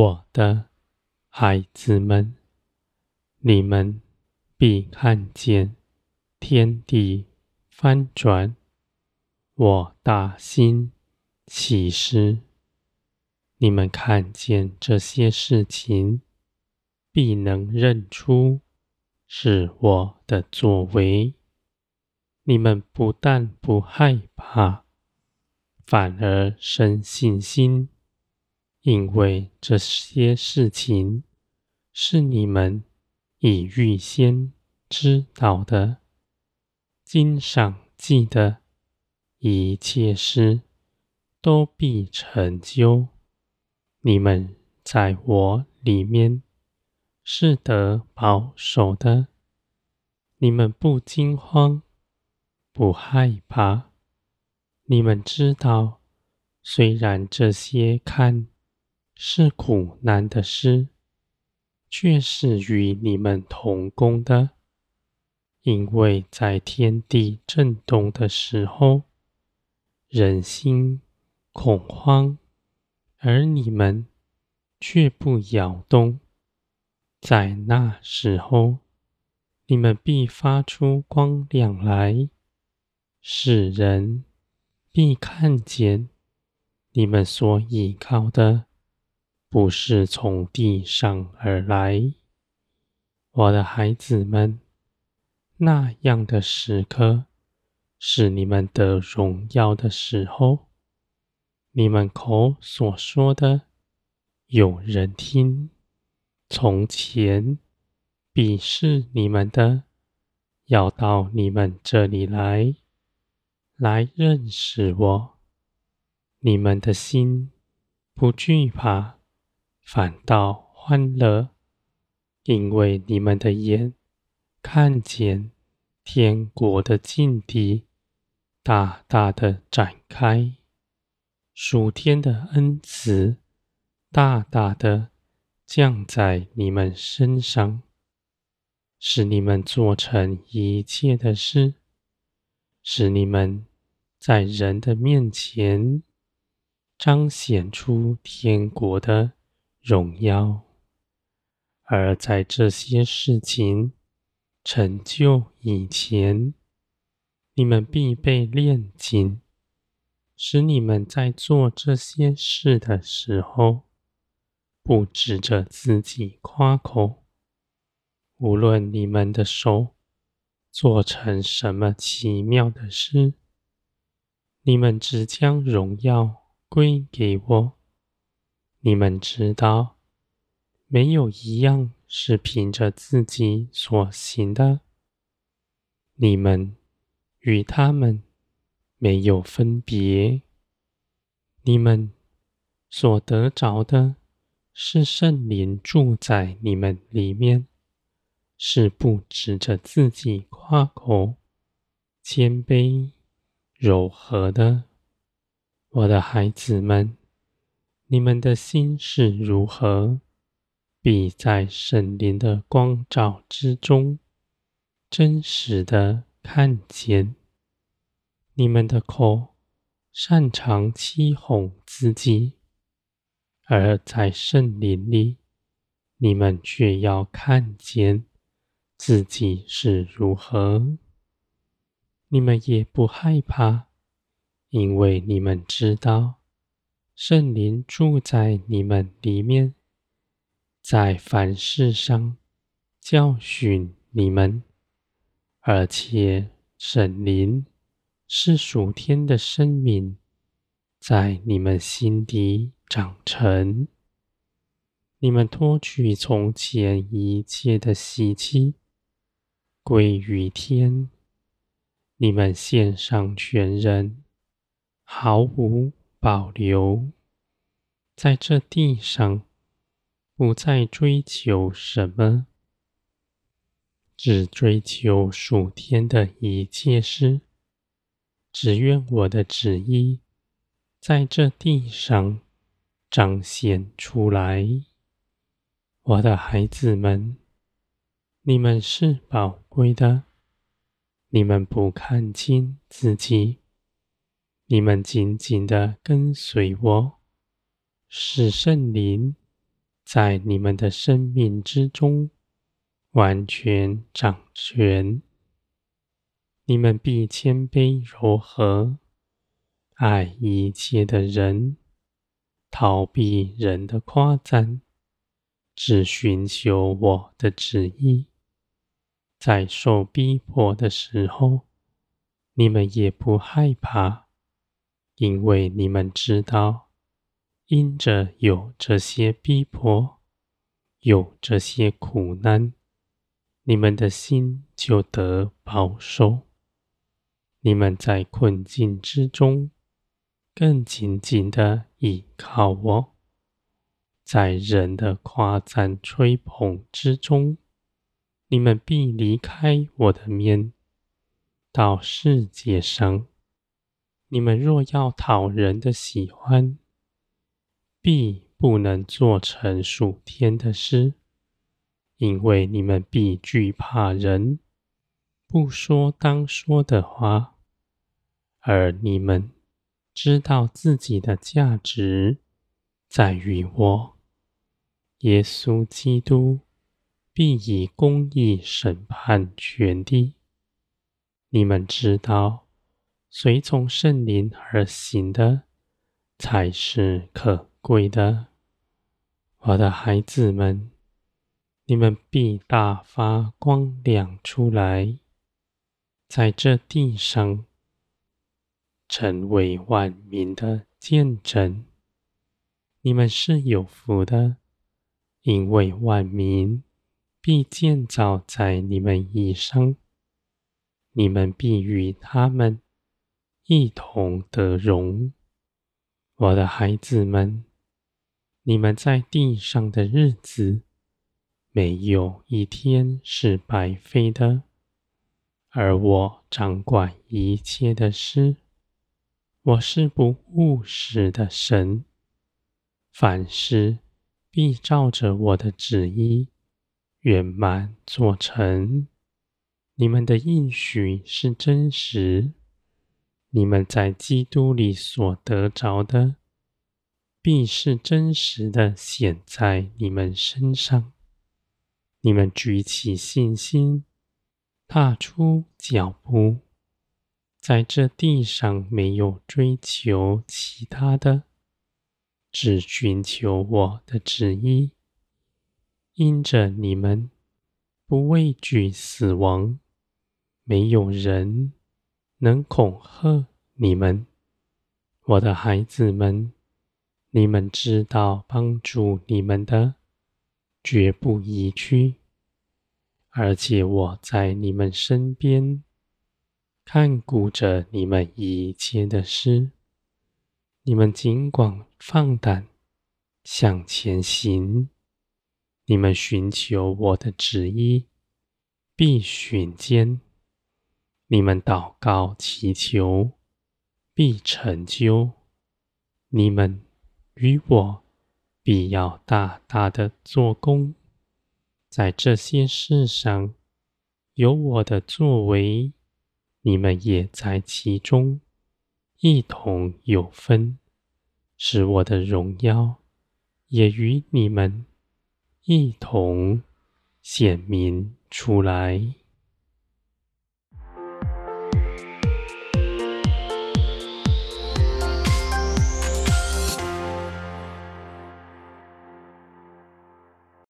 我的孩子们，你们必看见天地翻转，我大心奇事。你们看见这些事情，必能认出是我的作为。你们不但不害怕，反而生信心，因为这些事情是你们已预先知道的。经上记的一切事都必成就。你们在我里面是得保守的，你们不惊慌。不害怕，你们知道，虽然这些看是苦难的事，却是与你们同工的，因为在天地震动的时候，人心恐慌，而你们却不摇动，在那时候，你们必发出光亮来。使人必看见你们所依靠的，不是从地上而来，我的孩子们。那样的时刻是你们的荣耀的时候。你们口所说的，有人听。从前鄙视你们的，要到你们这里来。来认识我，你们的心不惧怕，反倒欢乐，因为你们的眼看见天国的境地大大的展开，属天的恩慈大大的降在你们身上，使你们做成一切的事，使你们。在人的面前彰显出天国的荣耀，而在这些事情成就以前，你们必被炼金，使你们在做这些事的时候，不指着自己夸口。无论你们的手做成什么奇妙的事。你们只将荣耀归给我。你们知道，没有一样是凭着自己所行的。你们与他们没有分别。你们所得着的是圣灵住在你们里面，是不指着自己夸口，谦卑。柔和的，我的孩子们，你们的心是如何，必在圣灵的光照之中，真实的看见。你们的口擅长欺哄自己，而在圣灵里，你们却要看见自己是如何。你们也不害怕，因为你们知道圣灵住在你们里面，在凡事上教训你们，而且圣灵是属天的生命，在你们心底长成。你们脱去从前一切的习气，归于天。你们献上全人，毫无保留，在这地上不再追求什么，只追求属天的一切事。只愿我的旨意在这地上彰显出来，我的孩子们，你们是宝贵的。你们不看清自己，你们紧紧的跟随我，使圣灵在你们的生命之中完全掌权。你们必谦卑柔和，爱一切的人，逃避人的夸赞，只寻求我的旨意。在受逼迫的时候，你们也不害怕，因为你们知道，因着有这些逼迫，有这些苦难，你们的心就得保守。你们在困境之中，更紧紧的倚靠我；在人的夸赞吹捧之中，你们必离开我的面，到世界上。你们若要讨人的喜欢，必不能做成属天的事，因为你们必惧怕人。不说当说的话，而你们知道自己的价值在于我。耶稣基督必以公义审判全地。你们知道，随从圣灵而行的才是可贵的。我的孩子们，你们必大发光亮出来。在这地上，成为万民的见证。你们是有福的，因为万民必建造在你们以上。你们必与他们一同得荣。我的孩子们，你们在地上的日子，没有一天是白费的。而我掌管一切的事，我是不误事的神，凡事必照着我的旨意圆满做成。你们的应许是真实，你们在基督里所得着的，必是真实的显在你们身上。你们举起信心。踏出脚步，在这地上没有追求其他的，只寻求我的旨意。因着你们不畏惧死亡，没有人能恐吓你们。我的孩子们，你们知道帮助你们的，绝不移居。而且我在你们身边，看顾着你们一切的事。你们尽管放胆向前行。你们寻求我的旨意，必寻见。你们祷告祈求，必成就。你们与我必要大大的做工。在这些事上有我的作为，你们也在其中一同有分，使我的荣耀也与你们一同显明出来。